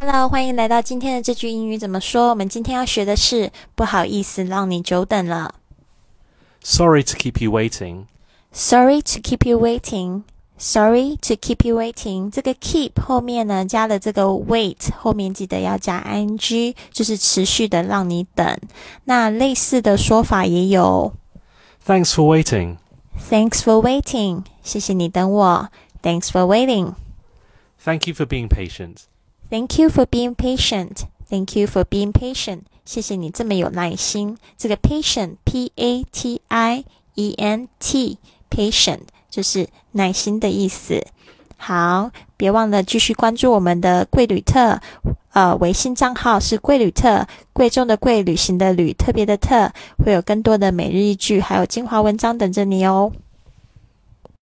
Hello，欢迎来到今天的这句英语怎么说？我们今天要学的是不好意思让你久等了。Sorry to keep you waiting. Sorry to keep you waiting. Sorry to keep you waiting. 这个 keep 后面呢加了这个 wait，后面记得要加 ing，就是持续的让你等。那类似的说法也有 Thanks for waiting. Thanks for waiting，谢谢你等我。Thanks for waiting. Thank you for being patient. Thank you for being patient. Thank you for being patient. 谢谢你这么有耐心。这个 patient, p a t i e n t, patient 就是耐心的意思。好，别忘了继续关注我们的贵旅特，呃，微信账号是贵旅特，贵重的贵，旅行的旅，特别的特，会有更多的每日一句，还有精华文章等着你哦。